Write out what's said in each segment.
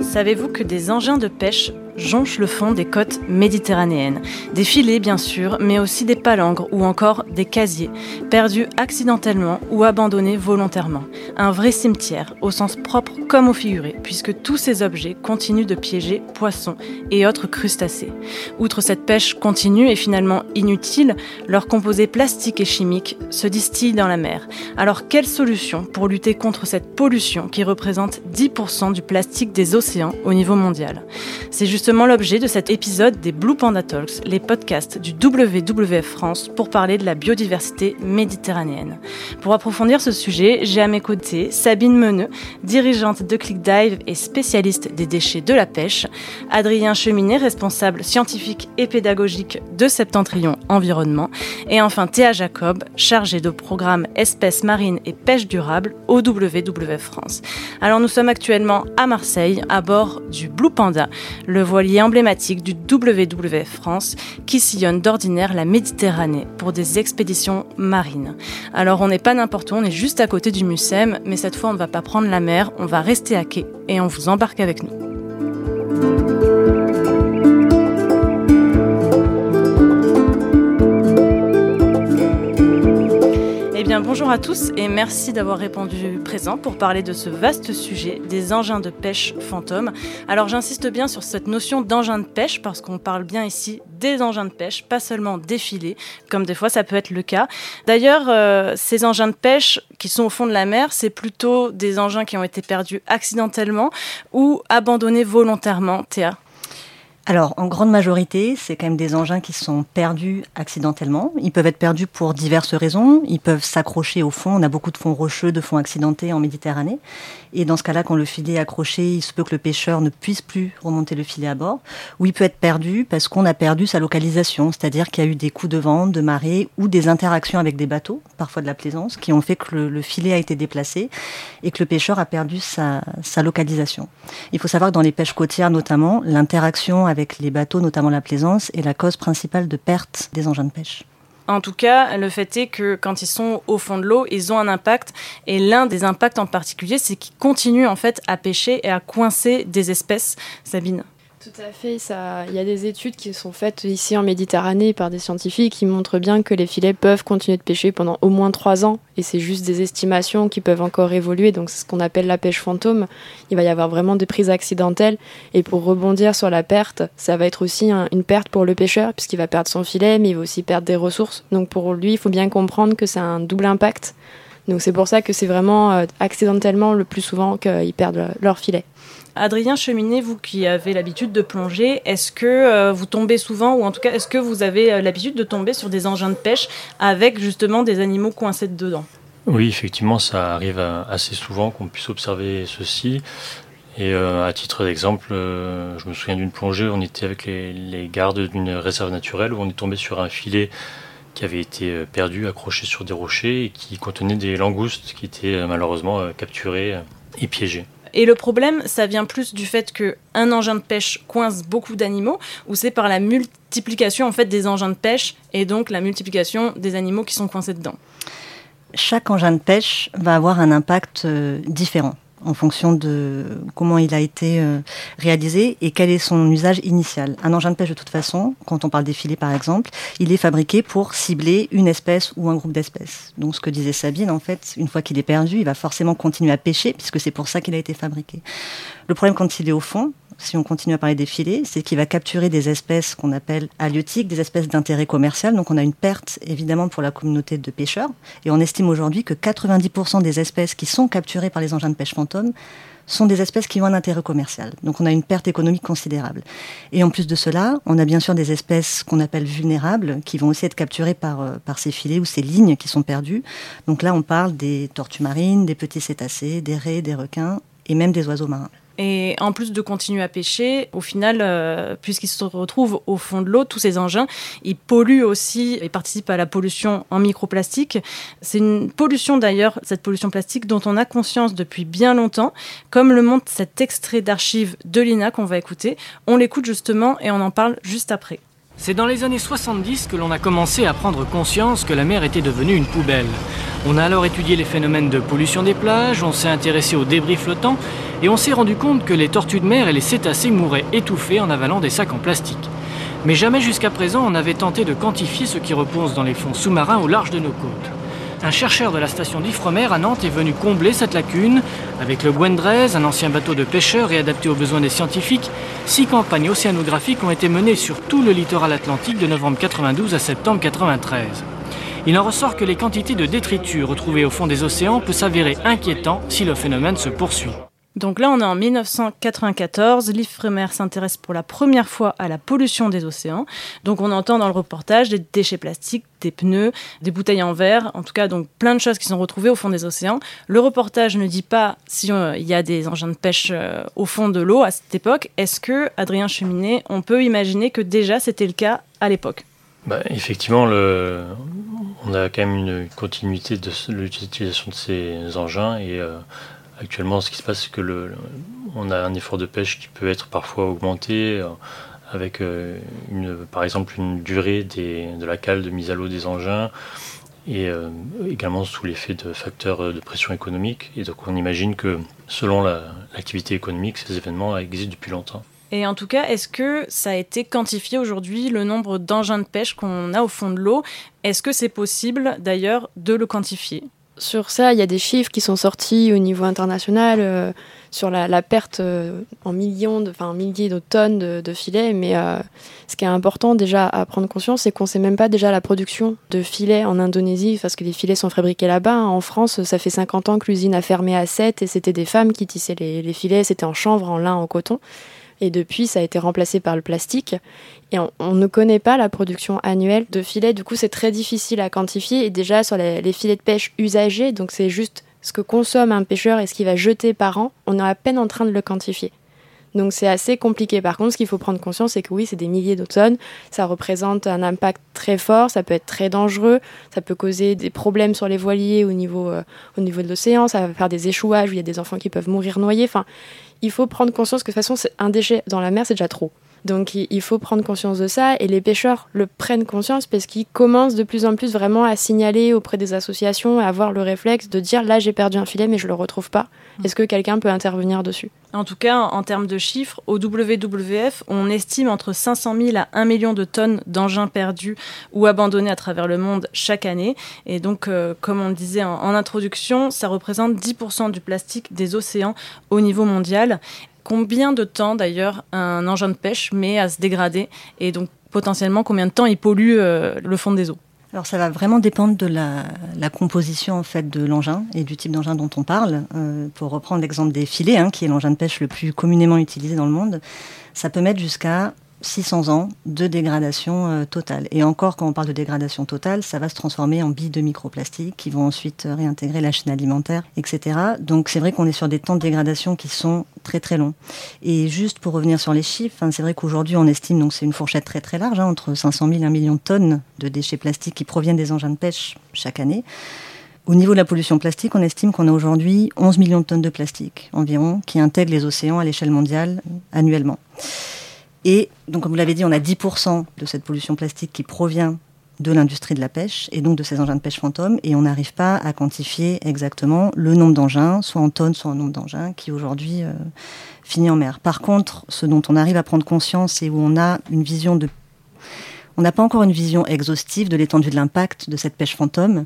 Savez-vous que des engins de pêche jonchent le fond des côtes méditerranéennes. Des filets, bien sûr, mais aussi des palangres ou encore des casiers, perdus accidentellement ou abandonnés volontairement. Un vrai cimetière, au sens propre comme au figuré, puisque tous ces objets continuent de piéger poissons et autres crustacés. Outre cette pêche continue et finalement inutile, leurs composés plastiques et chimiques se distillent dans la mer. Alors quelle solution pour lutter contre cette pollution qui représente 10% du plastique des océans au niveau mondial? C'est justement l'objet de cet épisode des Blue Panda Talks, les podcasts du WWF France pour parler de la biodiversité méditerranéenne. Pour approfondir ce sujet, j'ai à mes côtés Sabine Meneux, dirigeante de ClickDive et spécialiste des déchets de la pêche, Adrien Cheminet, responsable scientifique et pédagogique de Septentrion Environnement, et enfin Théa Jacob, chargée de programme espèces marines et pêche durable au WWF France. Alors nous sommes actuellement à Marseille, à bord du Blue Panda, le voilier emblématique du WWF France qui sillonne d'ordinaire la Méditerranée pour des expéditions marines. Alors on n'est pas n'importe où, on est juste à côté du Mucem, mais cette fois on ne va pas prendre la mer, on va rester à quai et on vous embarque avec nous. Eh bien, bonjour à tous et merci d'avoir répondu présent pour parler de ce vaste sujet des engins de pêche fantômes. Alors, j'insiste bien sur cette notion d'engin de pêche parce qu'on parle bien ici des engins de pêche, pas seulement des filets, comme des fois ça peut être le cas. D'ailleurs, euh, ces engins de pêche qui sont au fond de la mer, c'est plutôt des engins qui ont été perdus accidentellement ou abandonnés volontairement, Théa alors, en grande majorité, c'est quand même des engins qui sont perdus accidentellement. Ils peuvent être perdus pour diverses raisons. Ils peuvent s'accrocher au fond. On a beaucoup de fonds rocheux, de fonds accidentés en Méditerranée. Et dans ce cas-là, quand le filet est accroché, il se peut que le pêcheur ne puisse plus remonter le filet à bord. Ou il peut être perdu parce qu'on a perdu sa localisation, c'est-à-dire qu'il y a eu des coups de vent, de marée ou des interactions avec des bateaux, parfois de la plaisance, qui ont fait que le, filet a été déplacé et que le pêcheur a perdu sa, sa localisation. Il faut savoir que dans les pêches côtières notamment, l'interaction avec les bateaux, notamment la plaisance, est la cause principale de perte des engins de pêche. En tout cas, le fait est que quand ils sont au fond de l'eau, ils ont un impact. Et l'un des impacts en particulier, c'est qu'ils continuent en fait à pêcher et à coincer des espèces. Sabine tout à fait. Il y a des études qui sont faites ici en Méditerranée par des scientifiques qui montrent bien que les filets peuvent continuer de pêcher pendant au moins trois ans. Et c'est juste des estimations qui peuvent encore évoluer. Donc c'est ce qu'on appelle la pêche fantôme. Il va y avoir vraiment des prises accidentelles. Et pour rebondir sur la perte, ça va être aussi une perte pour le pêcheur puisqu'il va perdre son filet, mais il va aussi perdre des ressources. Donc pour lui, il faut bien comprendre que c'est un double impact. Donc c'est pour ça que c'est vraiment euh, accidentellement le plus souvent qu'ils perdent leur filet. Adrien Cheminet, vous qui avez l'habitude de plonger, est-ce que euh, vous tombez souvent, ou en tout cas, est-ce que vous avez euh, l'habitude de tomber sur des engins de pêche avec justement des animaux coincés dedans? Oui, effectivement, ça arrive euh, assez souvent qu'on puisse observer ceci. Et à titre d'exemple, je me souviens d'une plongée, on était avec les, gardes d'une réserve naturelle où on est tombé sur un filet qui avait été perdu, accroché sur des rochers et qui contenait des langoustes qui étaient malheureusement capturées et piégées. Et le problème, ça vient plus du fait qu'un engin de pêche coince beaucoup d'animaux, ou c'est par la multiplication en fait des engins de pêche et donc la multiplication des animaux qui sont coincés dedans. Chaque engin de pêche va avoir un impact euh, différent en fonction de comment il a été euh, réalisé et quel est son usage initial. Un engin de pêche, de toute façon, quand on parle des filets par exemple, il est fabriqué pour cibler une espèce ou un groupe d'espèces. Donc ce que disait Sabine, en fait, une fois qu'il est perdu, il va forcément continuer à pêcher puisque c'est pour ça qu'il a été fabriqué. Le problème quand il est au fond, si on continue à parler des filets, c'est qu'il va capturer des espèces qu'on appelle halieutiques, des espèces d'intérêt commercial. Donc on a une perte évidemment pour la communauté de pêcheurs. Et on estime aujourd'hui que 90% des espèces qui sont capturées par les engins de pêche fantômes sont des espèces qui ont un intérêt commercial. Donc on a une perte économique considérable. Et en plus de cela, on a bien sûr des espèces qu'on appelle vulnérables, qui vont aussi être capturées par, euh, par ces filets ou ces lignes qui sont perdues. Donc là, on parle des tortues marines, des petits cétacés, des raies, des requins et même des oiseaux marins. Et en plus de continuer à pêcher, au final, euh, puisqu'ils se retrouvent au fond de l'eau, tous ces engins, ils polluent aussi et participent à la pollution en microplastique. C'est une pollution d'ailleurs, cette pollution plastique, dont on a conscience depuis bien longtemps, comme le montre cet extrait d'archives de l'INA qu'on va écouter. On l'écoute justement et on en parle juste après. C'est dans les années 70 que l'on a commencé à prendre conscience que la mer était devenue une poubelle. On a alors étudié les phénomènes de pollution des plages, on s'est intéressé aux débris flottants et on s'est rendu compte que les tortues de mer et les cétacés mouraient étouffés en avalant des sacs en plastique. Mais jamais jusqu'à présent on n'avait tenté de quantifier ce qui repose dans les fonds sous-marins au large de nos côtes. Un chercheur de la station d'Ifremer à Nantes est venu combler cette lacune. Avec le Gwendrez, un ancien bateau de pêcheurs et adapté aux besoins des scientifiques, six campagnes océanographiques ont été menées sur tout le littoral atlantique de novembre 92 à septembre 93. Il en ressort que les quantités de détritus retrouvées au fond des océans peuvent s'avérer inquiétant si le phénomène se poursuit. Donc là, on est en 1994. L'IFREMER s'intéresse pour la première fois à la pollution des océans. Donc on entend dans le reportage des déchets plastiques, des pneus, des bouteilles en verre, en tout cas donc plein de choses qui sont retrouvées au fond des océans. Le reportage ne dit pas s'il euh, y a des engins de pêche euh, au fond de l'eau à cette époque. Est-ce que, Adrien Cheminet, on peut imaginer que déjà c'était le cas à l'époque? Bah, Effectivement, on a quand même une continuité de l'utilisation de ces engins et euh, Actuellement, ce qui se passe, c'est que le, on a un effort de pêche qui peut être parfois augmenté euh, avec, euh, une, par exemple, une durée des, de la cale de mise à l'eau des engins et euh, également sous l'effet de facteurs de pression économique. Et donc, on imagine que selon l'activité économique, ces événements existent depuis longtemps. Et en tout cas, est-ce que ça a été quantifié aujourd'hui, le nombre d'engins de pêche qu'on a au fond de l'eau? Est-ce que c'est possible d'ailleurs de le quantifier? Sur ça, il y a des chiffres qui sont sortis au niveau international euh, sur la, perte euh, en millions, de, milliers de tonnes de, filets. Mais euh, ce qui est important déjà à prendre conscience, c'est qu'on ne sait même pas déjà la production de filets en Indonésie, parce que les filets sont fabriqués là-bas. En France, ça fait 50 ans que l'usine a fermé à 7 et c'était des femmes qui tissaient les filets. C'était en chanvre, en lin, en coton. Et depuis, ça a été remplacé par le plastique. Et on, ne connaît pas la production annuelle de filets. Du coup, c'est très difficile à quantifier. Et déjà, sur les, filets de pêche usagés, donc c'est juste ce que consomme un pêcheur et ce qu'il va jeter par an, on est à peine en train de le quantifier. Donc c'est assez compliqué. Par contre, ce qu'il faut prendre conscience, c'est que oui, c'est des milliers de tonnes. Ça représente un impact très fort. Ça peut être très dangereux. Ça peut causer des problèmes sur les voiliers au niveau, euh, au niveau de l'océan. Ça va faire des échouages où il y a des enfants qui peuvent mourir noyés. Enfin, il faut prendre conscience que de toute façon, un déchet dans la mer, c'est déjà trop. Donc il faut prendre conscience de ça et les pêcheurs le prennent conscience parce qu'ils commencent de plus en plus vraiment à signaler auprès des associations, à avoir le réflexe de dire là j'ai perdu un filet mais je le retrouve pas. Mm. Est-ce que quelqu'un peut intervenir dessus? En tout cas, en termes de chiffres, au WWF, on estime entre 500 000 à 1 million de tonnes d'engins perdus ou abandonnés à travers le monde chaque année. Et donc, euh, comme on le disait en, en introduction, ça représente 10% du plastique des océans au niveau mondial. Combien de temps d'ailleurs un engin de pêche met à se dégrader et donc potentiellement combien de temps il pollue euh, le fond des eaux? Alors ça va vraiment dépendre de la, composition en fait de l'engin et du type d'engin dont on parle. Euh, pour reprendre l'exemple des filets, hein, qui est l'engin de pêche le plus communément utilisé dans le monde, ça peut mettre jusqu'à 600 ans de dégradation euh, totale. Et encore, quand on parle de dégradation totale, ça va se transformer en billes de microplastiques qui vont ensuite euh, réintégrer la chaîne alimentaire, etc. Donc c'est vrai qu'on est sur des temps de dégradation qui sont très très longs. Et juste pour revenir sur les chiffres, hein, c'est vrai qu'aujourd'hui on estime, donc c'est une fourchette très très large, hein, entre 500 000 et 1 million de tonnes de déchets plastiques qui proviennent des engins de pêche chaque année. Au niveau de la pollution plastique, on estime qu'on a aujourd'hui 11 millions de tonnes de plastique environ qui intègrent les océans à l'échelle mondiale annuellement. Et donc, comme vous l'avez dit, on a 10% de cette pollution plastique qui provient de l'industrie de la pêche et donc de ces engins de pêche fantômes et on n'arrive pas à quantifier exactement le nombre d'engins, soit en tonnes, soit en nombre d'engins qui aujourd'hui euh, finit en mer. Par contre, ce dont on arrive à prendre conscience et où on a une vision de... On n'a pas encore une vision exhaustive de l'étendue de l'impact de cette pêche fantôme,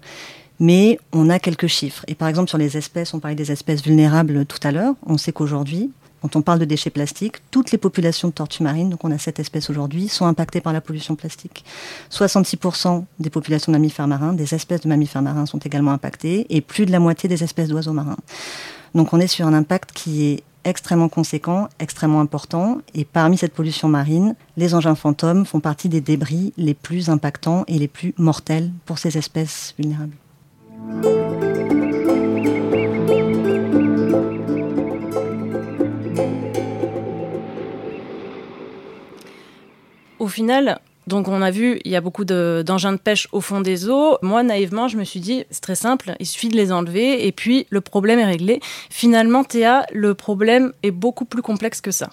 mais on a quelques chiffres. Et par exemple, sur les espèces, on parlait des espèces vulnérables tout à l'heure, on sait qu'aujourd'hui, quand on parle de déchets plastiques, toutes les populations de tortues marines, donc on a sept espèces aujourd'hui, sont impactées par la pollution plastique. 66% des populations de mammifères marins, des espèces de mammifères marins sont également impactées, et plus de la moitié des espèces d'oiseaux marins. Donc on est sur un impact qui est extrêmement conséquent, extrêmement important, et parmi cette pollution marine, les engins fantômes font partie des débris les plus impactants et les plus mortels pour ces espèces vulnérables. Final, donc on a vu, il y a beaucoup d'engins de, pêche au fond des eaux. Moi, naïvement, je me suis dit, c'est très simple, il suffit de les enlever et puis le problème est réglé. Finalement, Théa, le problème est beaucoup plus complexe que ça.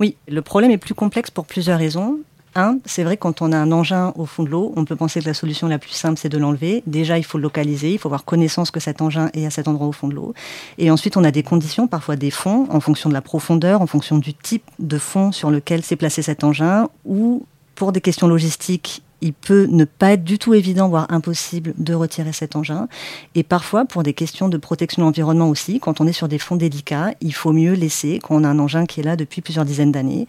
Oui, le problème est plus complexe pour plusieurs raisons. Un, c'est vrai quand on a un engin au fond de l'eau, on peut penser que la solution la plus simple, c'est de l'enlever. Déjà, il faut le localiser, il faut avoir connaissance que cet engin est à cet endroit au fond de l'eau. Et ensuite, on a des conditions, parfois des fonds, en fonction de la profondeur, en fonction du type de fond sur lequel s'est placé cet engin, ou pour des questions logistiques, il peut ne pas être du tout évident, voire impossible, de retirer cet engin. Et parfois, pour des questions de protection de l'environnement aussi, quand on est sur des fonds délicats, il faut mieux laisser, quand on a un engin qui est là depuis plusieurs dizaines d'années,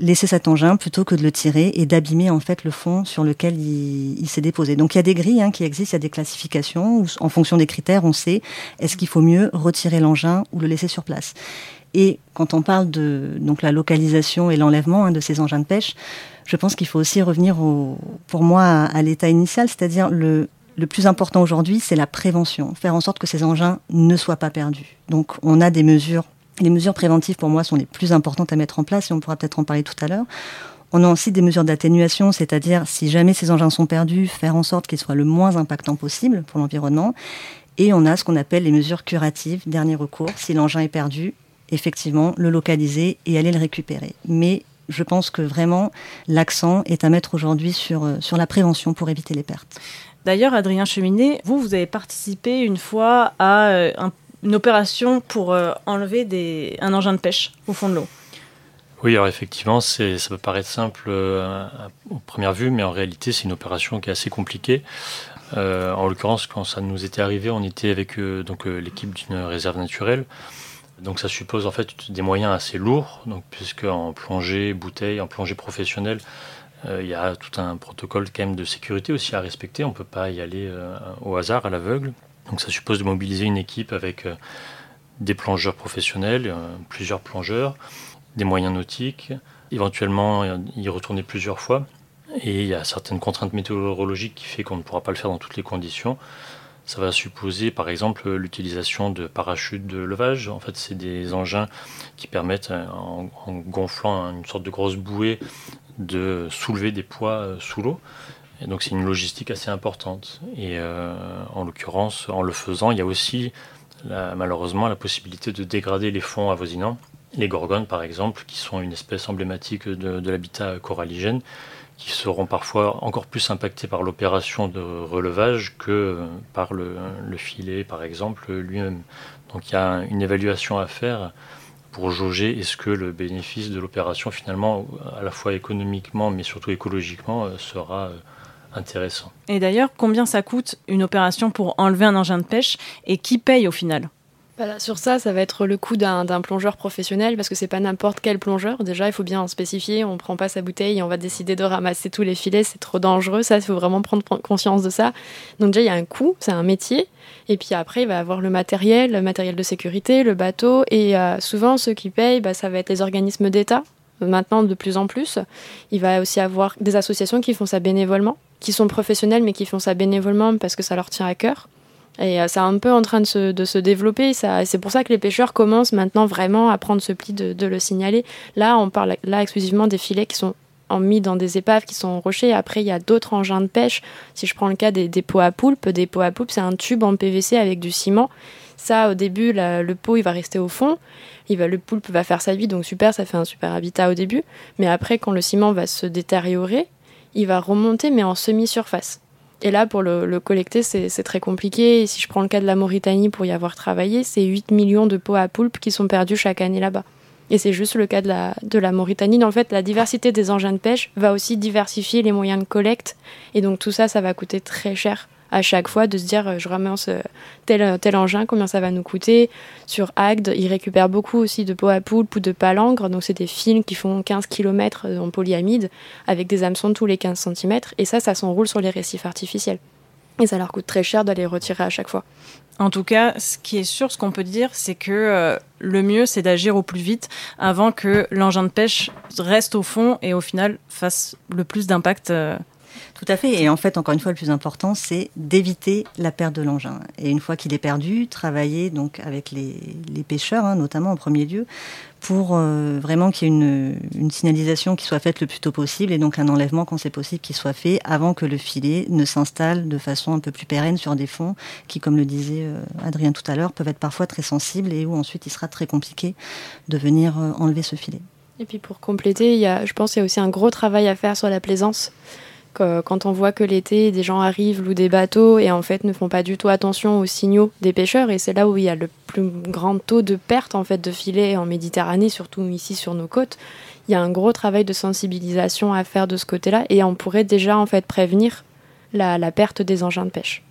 laisser cet engin plutôt que de le tirer et d'abîmer en fait le fond sur lequel il, s'est déposé. Donc il y a des grilles hein, qui existent, il y a des classifications où en fonction des critères, on sait est-ce qu'il faut mieux retirer l'engin ou le laisser sur place. Et quand on parle de donc la localisation et l'enlèvement hein, de ces engins de pêche, je pense qu'il faut aussi revenir pour moi à, l'état initial, c'est-à-dire le, le plus important aujourd'hui, c'est la prévention, faire en sorte que ces engins ne soient pas perdus. Donc on a des mesures les mesures préventives, pour moi, sont les plus importantes à mettre en place, et on pourra peut-être en parler tout à l'heure. On a aussi des mesures d'atténuation, c'est-à-dire si jamais ces engins sont perdus, faire en sorte qu'ils soient le moins impactants possible pour l'environnement. Et on a ce qu'on appelle les mesures curatives, dernier recours. Si l'engin est perdu, effectivement, le localiser et aller le récupérer. Mais je pense que vraiment, l'accent est à mettre aujourd'hui sur, euh, sur la prévention pour éviter les pertes. D'ailleurs, Adrien Cheminet, vous, vous avez participé une fois à euh, un une opération pour euh, enlever un engin de pêche au fond de l'eau. Oui, alors effectivement, ça peut paraître simple euh, au première vue, mais en réalité, c'est une opération qui est assez compliquée. Euh, en l'occurrence, quand ça nous était arrivé, on était avec donc l'équipe d'une réserve naturelle. Donc ça suppose en fait des moyens assez lourds, donc puisque en plongée bouteille, en plongée professionnelle, il y a tout un protocole quand même de sécurité aussi à respecter. On ne peut pas y aller au hasard, à l'aveugle. Donc ça suppose de mobiliser une équipe avec euh, des plongeurs professionnels, euh, plusieurs plongeurs, des moyens nautiques, éventuellement euh, y retourner plusieurs fois. Et il y a certaines contraintes météorologiques qui fait qu'on ne pourra pas le faire dans toutes les conditions. Ça va supposer par exemple l'utilisation de parachutes de levage. En fait, c'est des engins qui permettent, en, gonflant une sorte de grosse bouée, de soulever des poids sous l'eau. Et donc c'est une logistique assez importante. Et euh, en l'occurrence, en le faisant, il y a aussi malheureusement la possibilité de dégrader les fonds avoisinants. Les gorgones, par exemple, qui sont une espèce emblématique de, l'habitat coralligène, qui seront parfois encore plus impactés par l'opération de relevage que par le, le filet, par exemple, lui-même. Donc il y a une évaluation à faire pour jauger est-ce que le bénéfice de l'opération, finalement, à la fois économiquement, mais surtout écologiquement, euh, sera euh, intéressant. Et d'ailleurs, combien ça coûte une opération pour enlever un engin de pêche et qui paye au final? Voilà, sur ça, ça va être le coût d'un plongeur professionnel parce que c'est pas n'importe quel plongeur. Déjà, il faut bien en spécifier. On prend pas sa bouteille et on va décider de ramasser tous les filets. C'est trop dangereux. Ça, il faut vraiment prendre conscience de ça. Donc déjà, il y a un coût, c'est un métier. Et puis après, il va avoir le matériel, le matériel de sécurité, le bateau. Et euh, souvent, ceux qui payent, bah, ça va être les organismes d'État. Maintenant, de plus en plus, il va aussi avoir des associations qui font ça bénévolement qui sont professionnels mais qui font ça bénévolement parce que ça leur tient à cœur. Et euh, c'est un peu en train de se, de se développer. C'est pour ça que les pêcheurs commencent maintenant vraiment à prendre ce pli de, le signaler. Là, on parle là exclusivement des filets qui sont mis dans des épaves qui sont rochers. Après, il y a d'autres engins de pêche. Si je prends le cas des, des pots à poulpe, des pots à poulpe, c'est un tube en PVC avec du ciment. Ça, au début, le pot, il va rester au fond. Il va, le poulpe va faire sa vie, donc super, ça fait un super habitat au début. Mais après, quand le ciment va se détériorer, il va remonter mais en semi-surface. Et là, pour le, collecter, c'est très compliqué. Et si je prends le cas de la Mauritanie pour y avoir travaillé, c'est 8 millions de pots à poulpe qui sont perdus chaque année là-bas. Et c'est juste le cas de la, de la Mauritanie. En fait, la diversité des engins de pêche va aussi diversifier les moyens de collecte. Et donc tout ça, ça va coûter très cher à chaque fois de se dire euh, je ramasse euh, tel, tel engin, combien ça va nous coûter. Sur Agde, ils récupèrent beaucoup aussi de peau à poulpe ou de palangre, donc c'est des fils qui font 15 km en polyamide avec des hameçons tous les 15 cm, et ça, ça s'enroule sur les récifs artificiels. Et ça leur coûte très cher d'aller retirer à chaque fois. En tout cas, ce qui est sûr, ce qu'on peut dire, c'est que euh, le mieux, c'est d'agir au plus vite avant que l'engin de pêche reste au fond et au final fasse le plus d'impact tout à fait. Et en fait, encore une fois, le plus important, c'est d'éviter la perte de l'engin. Et une fois qu'il est perdu, travailler donc avec les, pêcheurs, hein, notamment en premier lieu, pour euh, vraiment qu'il y ait une, signalisation qui soit faite le plus tôt possible et donc un enlèvement quand c'est possible qui soit fait avant que le filet ne s'installe de façon un peu plus pérenne sur des fonds qui, comme le disait euh, Adrien tout à l'heure, peuvent être parfois très sensibles et où ensuite il sera très compliqué de venir euh, enlever ce filet. Et puis pour compléter, il y a, je pense qu'il y a aussi un gros travail à faire sur la plaisance. Quand on voit que l'été, des gens arrivent, louent des bateaux et en fait ne font pas du tout attention aux signaux des pêcheurs, et c'est là où il y a le plus grand taux de perte en fait de filets en Méditerranée, surtout ici sur nos côtes. Il y a un gros travail de sensibilisation à faire de ce côté-là, et on pourrait déjà en fait prévenir la, la perte des engins de pêche.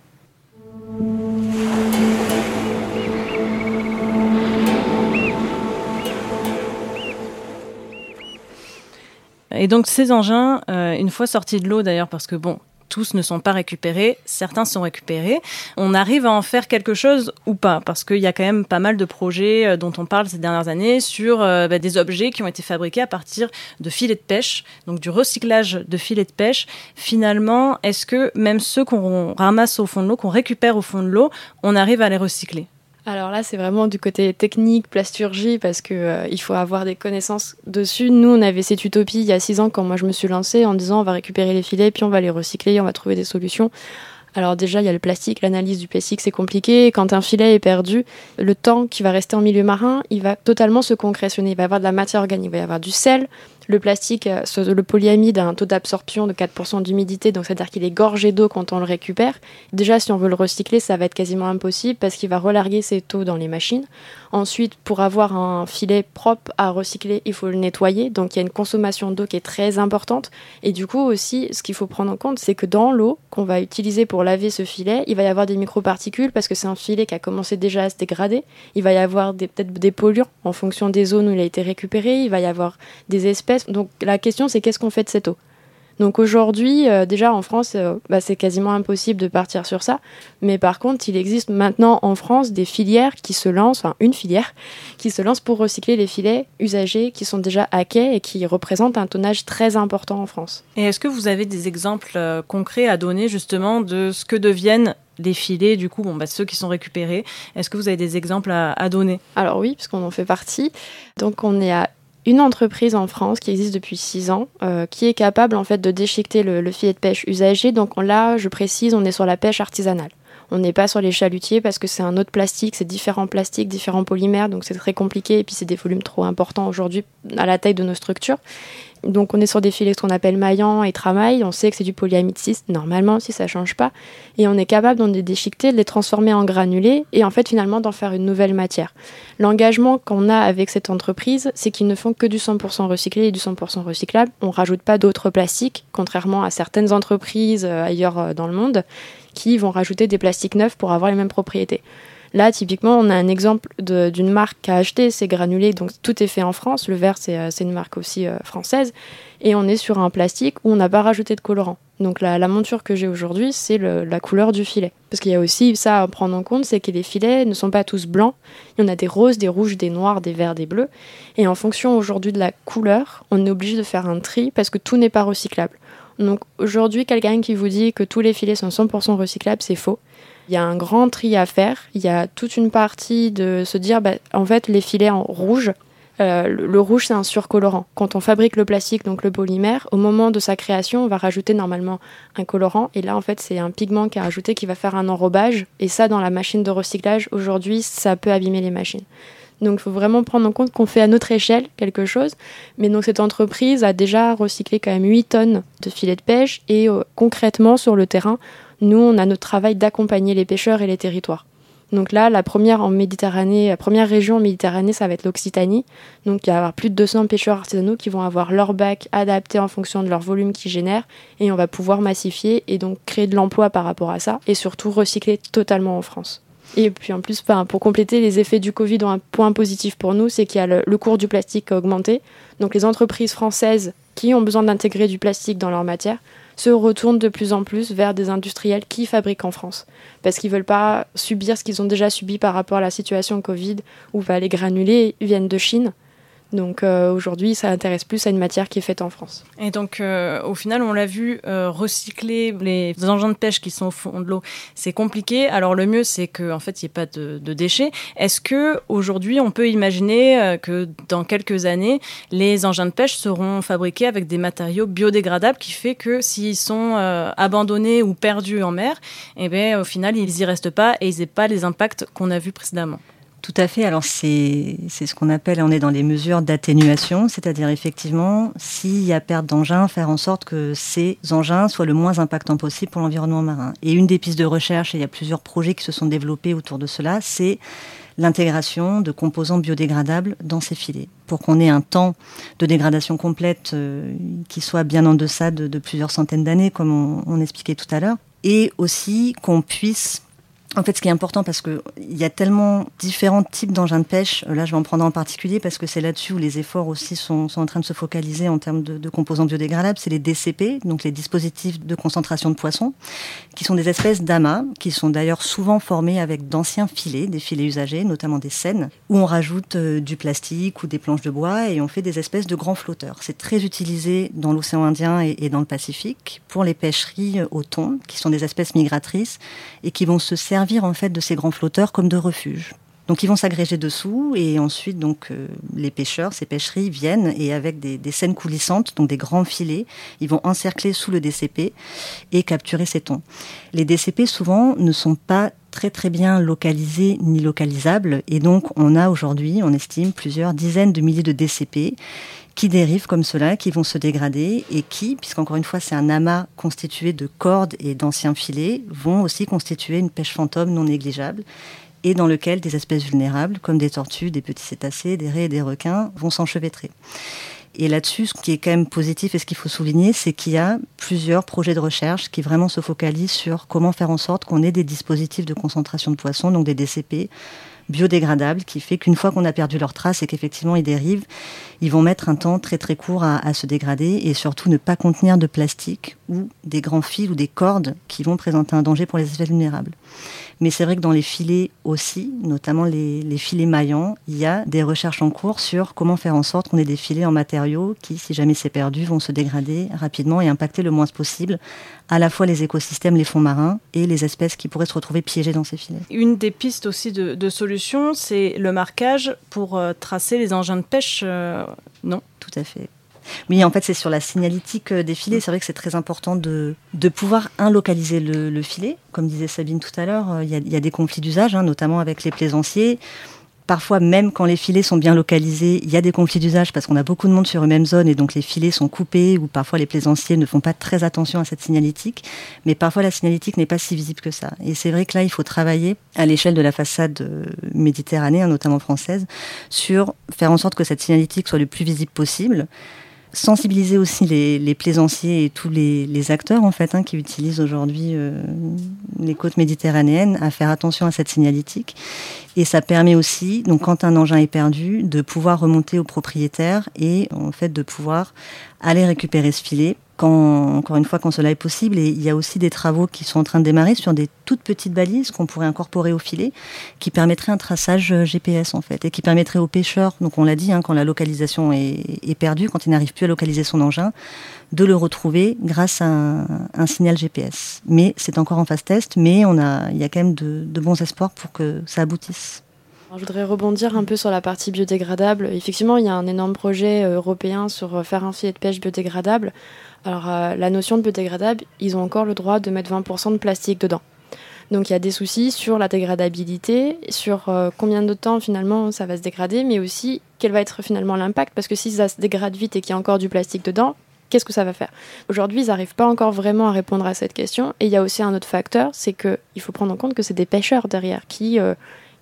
Et donc ces engins, euh, une fois sortis de l'eau d'ailleurs, parce que bon, tous ne sont pas récupérés, certains sont récupérés. On arrive à en faire quelque chose ou pas? Parce qu'il y a quand même pas mal de projets euh, dont on parle ces dernières années sur euh, bah, des objets qui ont été fabriqués à partir de filets de pêche, donc du recyclage de filets de pêche. Finalement, est-ce que même ceux qu'on ramasse au fond de l'eau, qu'on récupère au fond de l'eau, on arrive à les recycler? Alors là, c'est vraiment du côté technique, plasturgie, parce que euh, il faut avoir des connaissances dessus. Nous, on avait cette utopie il y a six ans quand moi je me suis lancée en disant on va récupérer les filets, puis on va les recycler, on va trouver des solutions. Alors déjà, il y a le plastique, l'analyse du plastique, c'est compliqué. Quand un filet est perdu, le temps qui va rester en milieu marin, il va totalement se concrétionner. Il va y avoir de la matière organique, il va y avoir du sel, le plastique, euh, le polyamide a un taux d'absorption de 4% d'humidité, donc c'est-à-dire qu'il est gorgé d'eau quand on le récupère. Déjà, si on veut le recycler, ça va être quasiment impossible parce qu'il va relarguer ses taux dans les machines. Ensuite, pour avoir un filet propre à recycler, il faut le nettoyer, donc il y a une consommation d'eau qui est très importante. Et du coup aussi, ce qu'il faut prendre en compte, c'est que dans l'eau qu'on va utiliser pour laver ce filet, il va y avoir des microparticules parce que c'est un filet qui a commencé déjà à se dégrader. Il va y avoir peut-être des polluants en fonction des zones où il a été récupéré. Il va y avoir des espèces donc la question, c'est qu'est-ce qu'on fait de cette eau? Donc aujourd'hui, euh, déjà en France, euh, bah, c'est quasiment impossible de partir sur ça. Mais par contre, il existe maintenant en France des filières qui se lancent, enfin une filière, qui se lance pour recycler les filets usagés qui sont déjà à quai et qui représentent un tonnage très important en France. Et est-ce que vous avez des exemples euh, concrets à donner justement de ce que deviennent les filets, du coup, bon, bah, ceux qui sont récupérés? Est-ce que vous avez des exemples à, à donner? Alors oui, puisqu'on en fait partie. Donc on est à une entreprise en France qui existe depuis 6 ans, euh, qui est capable en fait de déchiqueter le, filet de pêche usagé. Donc là, je précise, on est sur la pêche artisanale. On n'est pas sur les chalutiers parce que c'est un autre plastique, c'est différents plastiques, différents polymères, donc c'est très compliqué et puis c'est des volumes trop importants aujourd'hui à la taille de nos structures. Donc on est sur des filets qu'on appelle maillants et tramail. On sait que c'est du polyamide 6 normalement si ça change pas. Et on est capable d'en déchiqueter, de les transformer en granulés et en fait finalement d'en faire une nouvelle matière. L'engagement qu'on a avec cette entreprise, c'est qu'ils ne font que du 100% recyclé et du 100% recyclable. On rajoute pas d'autres plastiques, contrairement à certaines entreprises euh, ailleurs euh, dans le monde qui vont rajouter des plastiques neufs pour avoir les mêmes propriétés. Là, typiquement, on a un exemple d'une marque qui a acheté ces granulés, donc tout est fait en France. Le verre, c'est euh, une marque aussi euh, française. Et on est sur un plastique où on n'a pas rajouté de colorant. Donc la, monture que j'ai aujourd'hui, c'est la couleur du filet. Parce qu'il y a aussi ça à prendre en compte, c'est que les filets ne sont pas tous blancs. Il y en a des roses, des rouges, des noirs, des verts, des bleus. Et en fonction aujourd'hui de la couleur, on est obligé de faire un tri parce que tout n'est pas recyclable. Donc aujourd'hui, quelqu'un qui vous dit que tous les filets sont 100% recyclables, c'est faux. Il y a un grand tri à faire. Il y a toute une partie de se dire, bah, en fait, les filets en rouge, euh, le, rouge, c'est un surcolorant. Quand on fabrique le plastique, donc le polymère, au moment de sa création, on va rajouter normalement un colorant. Et là, en fait, c'est un pigment qui est rajouté qui va faire un enrobage. Et ça, dans la machine de recyclage, aujourd'hui, ça peut abîmer les machines. Donc il faut vraiment prendre en compte qu'on fait à notre échelle quelque chose. Mais donc cette entreprise a déjà recyclé quand même 8 tonnes de filets de pêche et euh, concrètement sur le terrain, nous, on a notre travail d'accompagner les pêcheurs et les territoires. Donc là, la première en Méditerranée, la première région en Méditerranée, ça va être l'Occitanie. Donc il y avoir plus de 200 pêcheurs artisanaux qui vont avoir leur bac adapté en fonction de leur volume qu'ils génèrent et on va pouvoir massifier et donc créer de l'emploi par rapport à ça et surtout recycler totalement en France. Et puis en plus, pour compléter, les effets du Covid un point positif pour nous, c'est qu'il y a le, cours du plastique augmenté. Donc les entreprises françaises qui ont besoin d'intégrer du plastique dans leur matière se retournent de plus en plus vers des industriels qui fabriquent en France. Parce qu'ils ne veulent pas subir ce qu'ils ont déjà subi par rapport à la situation Covid, où bah, les granulés viennent de Chine. Donc euh, aujourd'hui, ça intéresse plus à une matière qui est faite en France. Et donc euh, au final, on l'a vu, euh, recycler les engins de pêche qui sont au fond de l'eau, c'est compliqué. Alors le mieux, c'est qu'en en fait, il n'y ait pas de, déchets. Est-ce que aujourd'hui, on peut imaginer que dans quelques années, les engins de pêche seront fabriqués avec des matériaux biodégradables, qui fait que s'ils sont abandonnés ou perdus en mer, eh bien, au final, ils y restent pas et ils n'aient pas les impacts qu'on a vus précédemment? Tout à fait. Alors c'est ce qu'on appelle, on est dans les mesures d'atténuation, c'est-à-dire effectivement, s'il y a perte d'engins, faire en sorte que ces engins soient le moins impactants possible pour l'environnement marin. Et une des pistes de recherche, et il y a plusieurs projets qui se sont développés autour de cela, c'est l'intégration de composants biodégradables dans ces filets, pour qu'on ait un temps de dégradation complète euh, qui soit bien en deçà de, plusieurs centaines d'années, comme on, on expliquait tout à l'heure, et aussi qu'on puisse en fait, ce qui est important, parce qu'il y a tellement différents types d'engins de pêche, là je vais en prendre en particulier parce que c'est là-dessus où les efforts aussi sont, en train de se focaliser en termes de, composants biodégradables, c'est les DCP, donc les dispositifs de concentration de poissons, qui sont des espèces d'amas, qui sont d'ailleurs souvent formés avec d'anciens filets, des filets usagés, notamment des scènes, où on rajoute euh, du plastique ou des planches de bois et on fait des espèces de grands flotteurs. C'est très utilisé dans l'océan Indien et, et dans le Pacifique pour les pêcheries au thon, qui sont des espèces migratrices et qui vont se servir servir en fait de ces grands flotteurs comme de refuge. Donc ils vont s'agréger dessous et ensuite donc euh, les pêcheurs, ces pêcheries viennent et avec des, scènes coulissantes, donc des grands filets, ils vont encercler sous le DCP et capturer ces thons. Les DCP souvent ne sont pas très très bien localisés ni localisables et donc on a aujourd'hui, on estime plusieurs dizaines de milliers de DCP qui dérivent comme cela, qui vont se dégrader et qui, puisqu'encore une fois c'est un amas constitué de cordes et d'anciens filets, vont aussi constituer une pêche fantôme non négligeable et dans lequel des espèces vulnérables, comme des tortues, des petits cétacés, des raies et des requins, vont s'enchevêtrer. Et là-dessus, ce qui est quand même positif et ce qu'il faut souligner, c'est qu'il y a plusieurs projets de recherche qui vraiment se focalisent sur comment faire en sorte qu'on ait des dispositifs de concentration de poissons, donc des DCP, biodégradables qui fait qu'une fois qu'on a perdu leur trace et qu'effectivement ils dérivent, ils vont mettre un temps très très court à, se dégrader et surtout ne pas contenir de plastique ou des grands fils ou des cordes qui vont présenter un danger pour les espèces vulnérables. Mais c'est vrai que dans les filets aussi, notamment les, les, filets maillants, il y a des recherches en cours sur comment faire en sorte qu'on ait des filets en matériaux qui, si jamais c'est perdu, vont se dégrader rapidement et impacter le moins possible à la fois les écosystèmes, les fonds marins et les espèces qui pourraient se retrouver piégées dans ces filets. Une des pistes aussi de, de solution, c'est le marquage pour euh, tracer les engins de pêche, euh, non? Tout à fait. Oui, en fait, c'est sur la signalétique euh, des filets. C'est vrai que c'est très important de, de pouvoir, un, localiser le, filet. Comme disait Sabine tout à l'heure, il y, a des conflits d'usage, hein, notamment avec les plaisanciers. Parfois, même quand les filets sont bien localisés, il y a des conflits d'usage parce qu'on a beaucoup de monde sur une même zone et donc les filets sont coupés ou parfois les plaisanciers ne font pas très attention à cette signalétique. Mais parfois, la signalétique n'est pas si visible que ça. Et c'est vrai que là, il faut travailler à l'échelle de la façade euh, méditerranéenne, notamment française, sur faire en sorte que cette signalétique soit le plus visible possible sensibiliser aussi les, plaisanciers et tous les, acteurs en fait hein, qui utilisent aujourd'hui euh, les côtes méditerranéennes à faire attention à cette signalétique. Et ça permet aussi donc quand un engin est perdu de pouvoir remonter au propriétaire et en fait de pouvoir aller récupérer ce filet encore une fois, quand cela est possible. Il y a aussi des travaux qui sont en train de démarrer sur des toutes petites balises qu'on pourrait incorporer au filet, qui permettraient un traçage euh, GPS en fait, et qui permettrait aux pêcheurs, donc on l'a dit, hein, quand la localisation est, perdue, quand il n'arrive plus à localiser son engin, de le retrouver grâce à un, signal GPS. Mais c'est encore en phase test, mais on a, il y a quand même de, de bons espoirs pour que ça aboutisse. Je voudrais rebondir un peu sur la partie biodégradable. Effectivement, il y a un énorme projet euh, européen sur euh, faire un filet de pêche biodégradable. Alors, euh, la notion de biodégradable, ils ont encore le droit de mettre 20% de plastique dedans. Donc, il y a des soucis sur la dégradabilité, sur combien de temps finalement ça va se dégrader, mais aussi quel va être finalement l'impact. Parce que si ça se dégrade vite et qu'il y a encore du plastique dedans, qu'est-ce que ça va faire? Aujourd'hui, ils n'arrivent pas encore vraiment à répondre à cette question. Et il y a aussi un autre facteur, c'est qu'il faut prendre en compte que c'est des pêcheurs derrière qui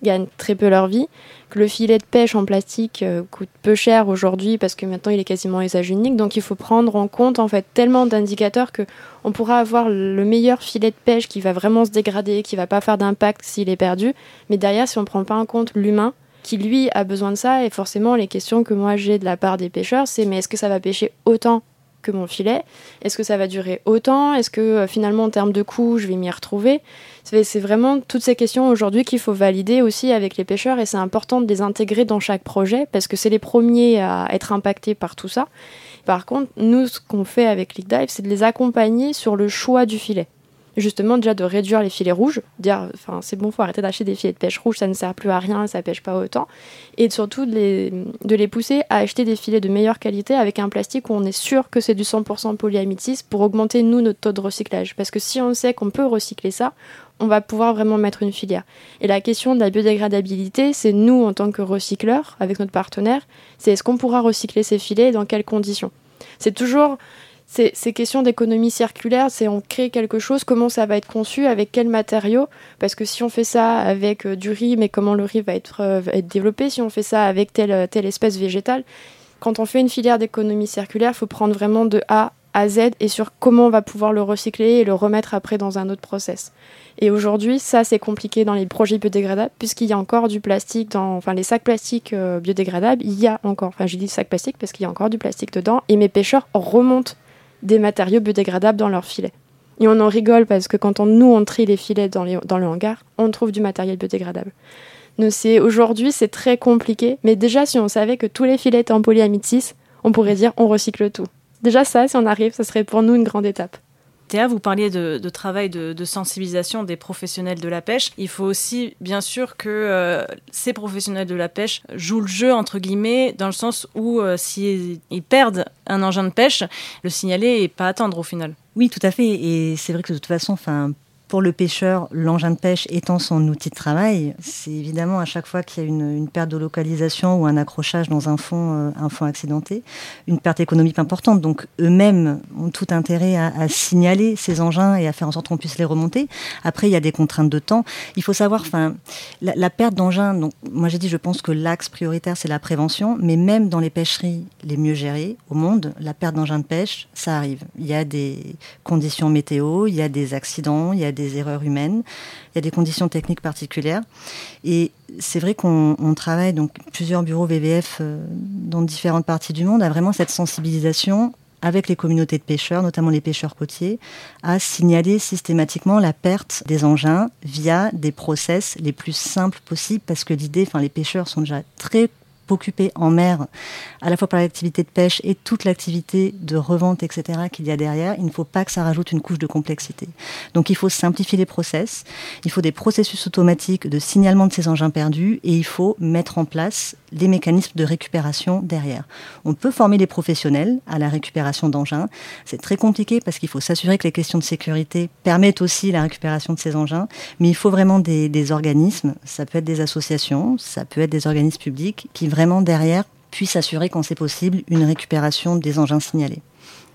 gagnent très peu leur vie, que le filet de pêche en plastique euh, coûte peu cher aujourd'hui parce que maintenant il est quasiment usage unique. Donc il faut prendre en compte en fait tellement d'indicateurs que on pourra avoir le meilleur filet de pêche qui va vraiment se dégrader, qui va pas faire d'impact s'il est perdu, mais derrière si on prend pas en compte l'humain qui lui a besoin de ça et forcément les questions que moi j'ai de la part des pêcheurs c'est mais est-ce que ça va pêcher autant que mon filet. Est-ce que ça va durer autant? Est-ce que euh, finalement en termes de coût, je vais m'y retrouver? C'est vraiment toutes ces questions aujourd'hui qu'il faut valider aussi avec les pêcheurs et c'est important de les intégrer dans chaque projet parce que c'est les premiers à être impactés par tout ça. Par contre, nous, ce qu'on fait avec Leak Dive, c'est de les accompagner sur le choix du filet justement déjà de réduire les filets rouges, dire enfin c'est bon, faut arrêter d'acheter des filets de pêche rouge, ça ne sert plus à rien, ça pêche pas autant, et surtout de les, de les pousser à acheter des filets de meilleure qualité avec un plastique où on est sûr que c'est du 100% polyamide 6 pour augmenter nous notre taux de recyclage. Parce que si on sait qu'on peut recycler ça, on va pouvoir vraiment mettre une filière. Et la question de la biodégradabilité, c'est nous, en tant que recycleurs, avec notre partenaire, c'est est-ce qu'on pourra recycler ces filets et dans quelles conditions? C'est toujours ces, questions d'économie circulaire, c'est on crée quelque chose, comment ça va être conçu, avec quels matériaux, parce que si on fait ça avec euh, du riz, mais comment le riz va être, euh, développé, si on fait ça avec telle, telle espèce végétale, quand on fait une filière d'économie circulaire, il faut prendre vraiment de A à Z et sur comment on va pouvoir le recycler et le remettre après dans un autre process. Et aujourd'hui, ça c'est compliqué dans les projets biodégradables puisqu'il y a encore du plastique dans, enfin les sacs plastiques euh, biodégradables, il y a encore, enfin j'ai dit sacs plastiques parce qu'il y a encore du plastique dedans et mes pêcheurs remontent des matériaux biodégradables dans leurs filets. Et on en rigole parce que quand on, nous on trie les filets dans, dans le hangar, on trouve du matériel biodégradable. Aujourd'hui, c'est très compliqué, mais déjà, si on savait que tous les filets étaient en polyamide 6, on pourrait dire on recycle tout. Déjà ça, si on arrive, ça serait pour nous une grande étape. Théa, vous parliez de, travail de, sensibilisation des professionnels de la pêche. Il faut aussi, bien sûr, que euh, ces professionnels de la pêche jouent le jeu, entre guillemets, dans le sens où euh, s'ils perdent un engin de pêche, le signaler et pas attendre au final. Oui, tout à fait. Et c'est vrai que de toute façon, enfin, pour le pêcheur, l'engin de pêche étant son outil de travail, c'est évidemment à chaque fois qu'il y a une, perte de localisation ou un accrochage dans un fond, euh, un fond accidenté, une perte économique importante. Donc eux-mêmes ont tout intérêt à, signaler ces engins et à faire en sorte qu'on puisse les remonter. Après, il y a des contraintes de temps. Il faut savoir, enfin, la, perte d'engins. Donc, moi j'ai dit, je pense que l'axe prioritaire c'est la prévention, mais même dans les pêcheries les mieux gérées au monde, la perte d'engins de pêche, ça arrive. Il y a des conditions météo, il y a des accidents, il y a des erreurs humaines, il y a des conditions techniques particulières. Et c'est vrai qu'on travaille, donc plusieurs bureaux VVF euh, dans différentes parties du monde, à vraiment cette sensibilisation avec les communautés de pêcheurs, notamment les pêcheurs côtiers, à signaler systématiquement la perte des engins via des process les plus simples possibles, parce que l'idée, enfin les pêcheurs sont déjà très occupé en mer, à la fois par l'activité de pêche et toute l'activité de revente, etc., qu'il y a derrière, il ne faut pas que ça rajoute une couche de complexité. Donc il faut simplifier les process, il faut des processus automatiques de signalement de ces engins perdus et il faut mettre en place les mécanismes de récupération derrière. On peut former les professionnels à la récupération d'engins. C'est très compliqué parce qu'il faut s'assurer que les questions de sécurité permettent aussi la récupération de ces engins, mais il faut vraiment des, des organismes, ça peut être des associations, ça peut être des organismes publics qui vraiment derrière puissent assurer quand c'est possible une récupération des engins signalés.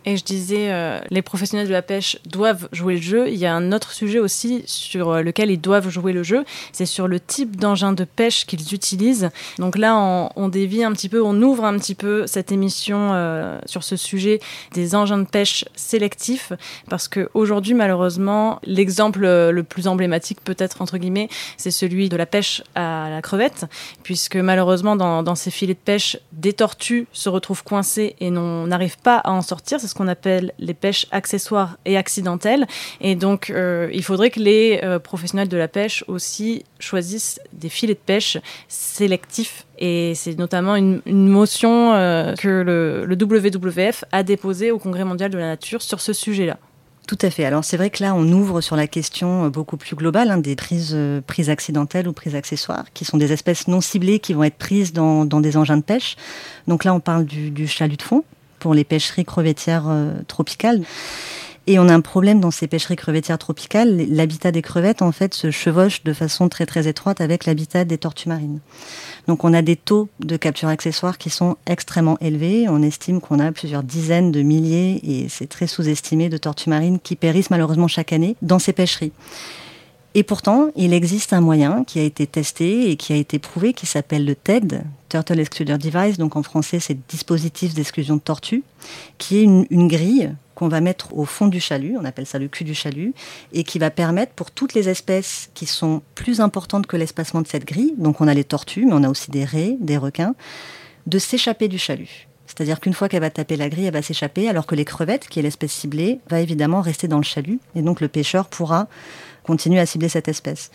Et je disais, euh, les professionnels de la pêche doivent jouer le jeu. Il y a un autre sujet aussi sur euh, lequel ils doivent jouer le jeu, c'est sur le type d'engin de pêche qu'ils utilisent. Donc là, on, dévie un petit peu, on ouvre un petit peu cette émission euh, sur ce sujet des engins de pêche sélectifs, parce qu'aujourd'hui, malheureusement, l'exemple le plus emblématique, peut-être entre guillemets, c'est celui de la pêche à la crevette, puisque malheureusement, dans, dans ces filets de pêche, des tortues se retrouvent coincées et n'arrivent pas à en sortir ce qu'on appelle les pêches accessoires et accidentelles. Et donc, euh, il faudrait que les euh, professionnels de la pêche aussi choisissent des filets de pêche sélectifs. Et c'est notamment une, motion euh, que le, WWF a déposée au Congrès mondial de la nature sur ce sujet-là. Tout à fait. Alors c'est vrai que là, on ouvre sur la question beaucoup plus globale hein, des prises, accidentelles ou prises accessoires, qui sont des espèces non ciblées qui vont être prises dans, des engins de pêche. Donc là, on parle du chalut de fond, pour les pêcheries crevettières euh, tropicales. Et on a un problème dans ces pêcheries crevettières tropicales. L'habitat des crevettes, en fait, se chevauche de façon très très étroite avec l'habitat des tortues marines. Donc on a des taux de capture accessoire qui sont extrêmement élevés. On estime qu'on a plusieurs dizaines de milliers, et c'est très sous-estimé, de tortues marines qui périssent malheureusement chaque année dans ces pêcheries. Et pourtant, il existe un moyen qui a été testé et qui a été prouvé qui s'appelle le TED, Turtle Excluder Device, donc en français c'est dispositif d'exclusion de tortue, qui est une, grille qu'on va mettre au fond du chalut, on appelle ça le cul du chalut, et qui va permettre pour toutes les espèces qui sont plus importantes que l'espacement de cette grille, donc on a les tortues, mais on a aussi des raies, des requins, de s'échapper du chalut. C'est-à-dire qu'une fois qu'elle va taper la grille, elle va s'échapper, alors que les crevettes, qui est l'espèce ciblée, va évidemment rester dans le chalut. Et donc le pêcheur pourra continuer à cibler cette espèce.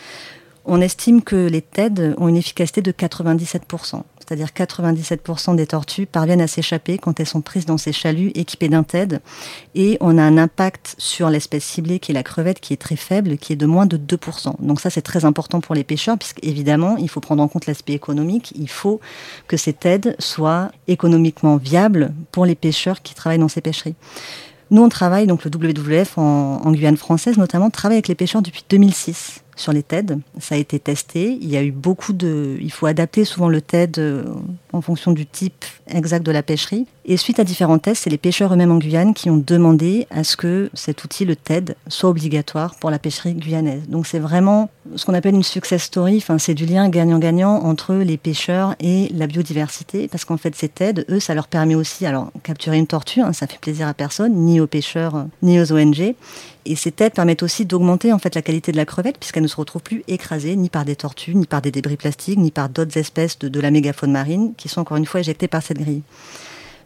On estime que les TED ont une efficacité de 97%. C'est-à-dire 97% des tortues parviennent à s'échapper quand elles sont prises dans ces chaluts équipés d'un TED. Et on a un impact sur l'espèce ciblée qui est la crevette qui est très faible, qui est de moins de 2%. Donc ça c'est très important pour les pêcheurs puisqu'évidemment il faut prendre en compte l'aspect économique. Il faut que ces TED soient économiquement viables pour les pêcheurs qui travaillent dans ces pêcheries. Nous, on travaille, donc le WWF en, Guyane française notamment, travaille avec les pêcheurs depuis 2006 sur les TED. Ça a été testé. Il y a eu beaucoup de. Il faut adapter souvent le TED euh, en fonction du type exact de la pêcherie. Et suite à différents tests, c'est les pêcheurs eux-mêmes en Guyane qui ont demandé à ce que cet outil, le TED, soit obligatoire pour la pêcherie guyanaise. Donc c'est vraiment ce qu'on appelle une success story. Enfin, c'est du lien gagnant-gagnant entre les pêcheurs et la biodiversité, parce qu'en fait, ces TED, eux, ça leur permet aussi, alors capturer une tortue, hein, ça fait plaisir à personne, ni aux pêcheurs, ni aux ONG. Et ces têtes permettent aussi d'augmenter en fait la qualité de la crevette puisqu'elle ne se retrouve plus écrasée ni par des tortues, ni par des débris plastiques, ni par d'autres espèces de, de la mégafaune marine qui sont encore une fois éjectées par cette grille.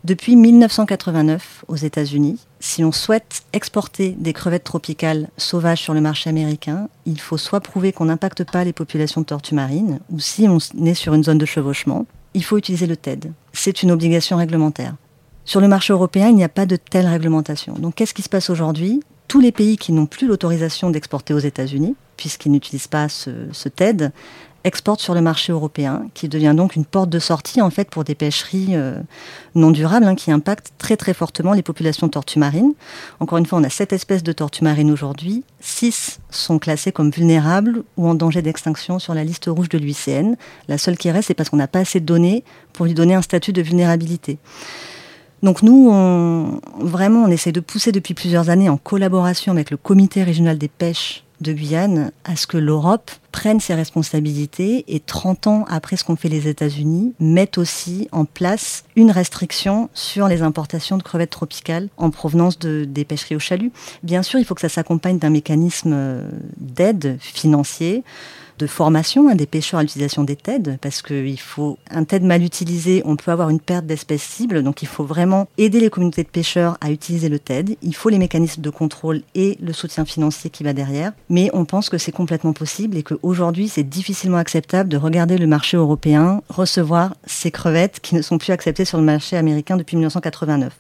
Depuis 1989 aux États-Unis, si on souhaite exporter des crevettes tropicales sauvages sur le marché américain, il faut soit prouver qu'on n'impacte pas les populations de tortues marines, ou si on est sur une zone de chevauchement, il faut utiliser le TED. C'est une obligation réglementaire. Sur le marché européen, il n'y a pas de telle réglementation. Donc qu'est-ce qui se passe aujourd'hui? Tous les pays qui n'ont plus l'autorisation d'exporter aux États-Unis, puisqu'ils n'utilisent pas ce, TED, exporte sur le marché européen, qui devient donc une porte de sortie en fait pour des pêcheries euh, non durables hein, qui impactent très très fortement les populations de tortues marines. Encore une fois, on a sept espèces de tortues marines aujourd'hui, six sont classées comme vulnérables ou en danger d'extinction sur la liste rouge de l'UICN. La seule qui reste, c'est parce qu'on n'a pas assez de données pour lui donner un statut de vulnérabilité. Donc nous, on, vraiment, on essaie de pousser depuis plusieurs années en collaboration avec le comité régional des pêches de Guyane à ce que l'Europe prenne ses responsabilités et 30 ans après ce qu'ont fait les États-Unis, mette aussi en place une restriction sur les importations de crevettes tropicales en provenance de, des pêcheries au chalut. Bien sûr, il faut que ça s'accompagne d'un mécanisme d'aide financier de formation hein, des pêcheurs à l'utilisation des TED, parce qu'il faut un TED mal utilisé, on peut avoir une perte d'espèces cibles, donc il faut vraiment aider les communautés de pêcheurs à utiliser le TED. Il faut les mécanismes de contrôle et le soutien financier qui va derrière, mais on pense que c'est complètement possible et qu'aujourd'hui c'est difficilement acceptable de regarder le marché européen recevoir ces crevettes qui ne sont plus acceptées sur le marché américain depuis 1989.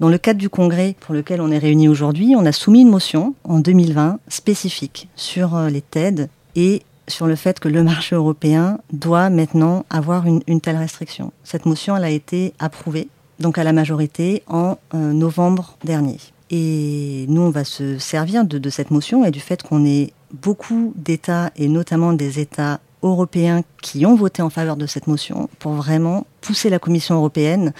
Dans le cadre du congrès pour lequel on est réunis aujourd'hui, on a soumis une motion en 2020 spécifique sur euh, les TED et sur le fait que le marché européen doit maintenant avoir une, telle restriction. Cette motion, elle a été approuvée, donc à la majorité, en euh, novembre dernier. Et nous, on va se servir de, de cette motion et du fait qu'on ait beaucoup d'États, et notamment des États européens qui ont voté en faveur de cette motion pour vraiment pousser la Commission européenne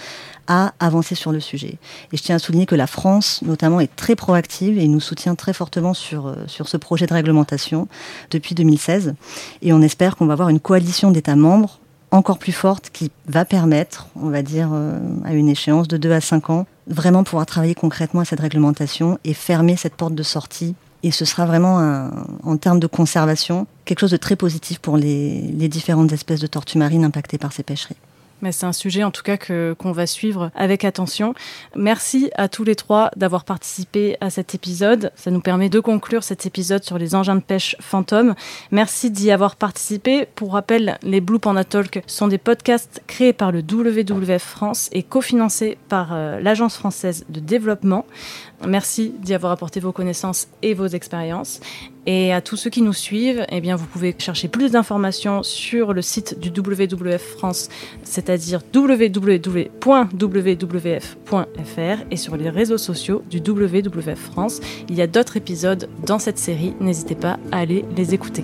à avancer sur le sujet. Et je tiens à souligner que la France, notamment, est très proactive et nous soutient très fortement sur, euh, sur ce projet de réglementation depuis 2016. Et on espère qu'on va avoir une coalition d'États membres encore plus forte qui va permettre, on va dire, euh, à une échéance de 2 à 5 ans, vraiment pouvoir travailler concrètement à cette réglementation et fermer cette porte de sortie et ce sera vraiment, en termes de conservation, quelque chose de très positif pour les différentes espèces de tortues marines impactées par ces pêcheries. Mais c'est un sujet en tout cas que qu'on va suivre avec attention. Merci à tous les trois d'avoir participé à cet épisode. Ça nous permet de conclure cet épisode sur les engins de pêche fantômes. Merci d'y avoir participé. Pour rappel, les Blue Panda Talk sont des podcasts créés par le WWF France et cofinancés par euh, l'Agence française de développement. Merci d'y avoir apporté vos connaissances et vos expériences. Et à tous ceux qui nous suivent, eh vous pouvez chercher plus d'informations sur le site du WWF France, c'est-à-dire www.wwf.fr et sur les réseaux sociaux du WWF France. Il y a d'autres épisodes dans cette série, n'hésitez pas à aller les écouter.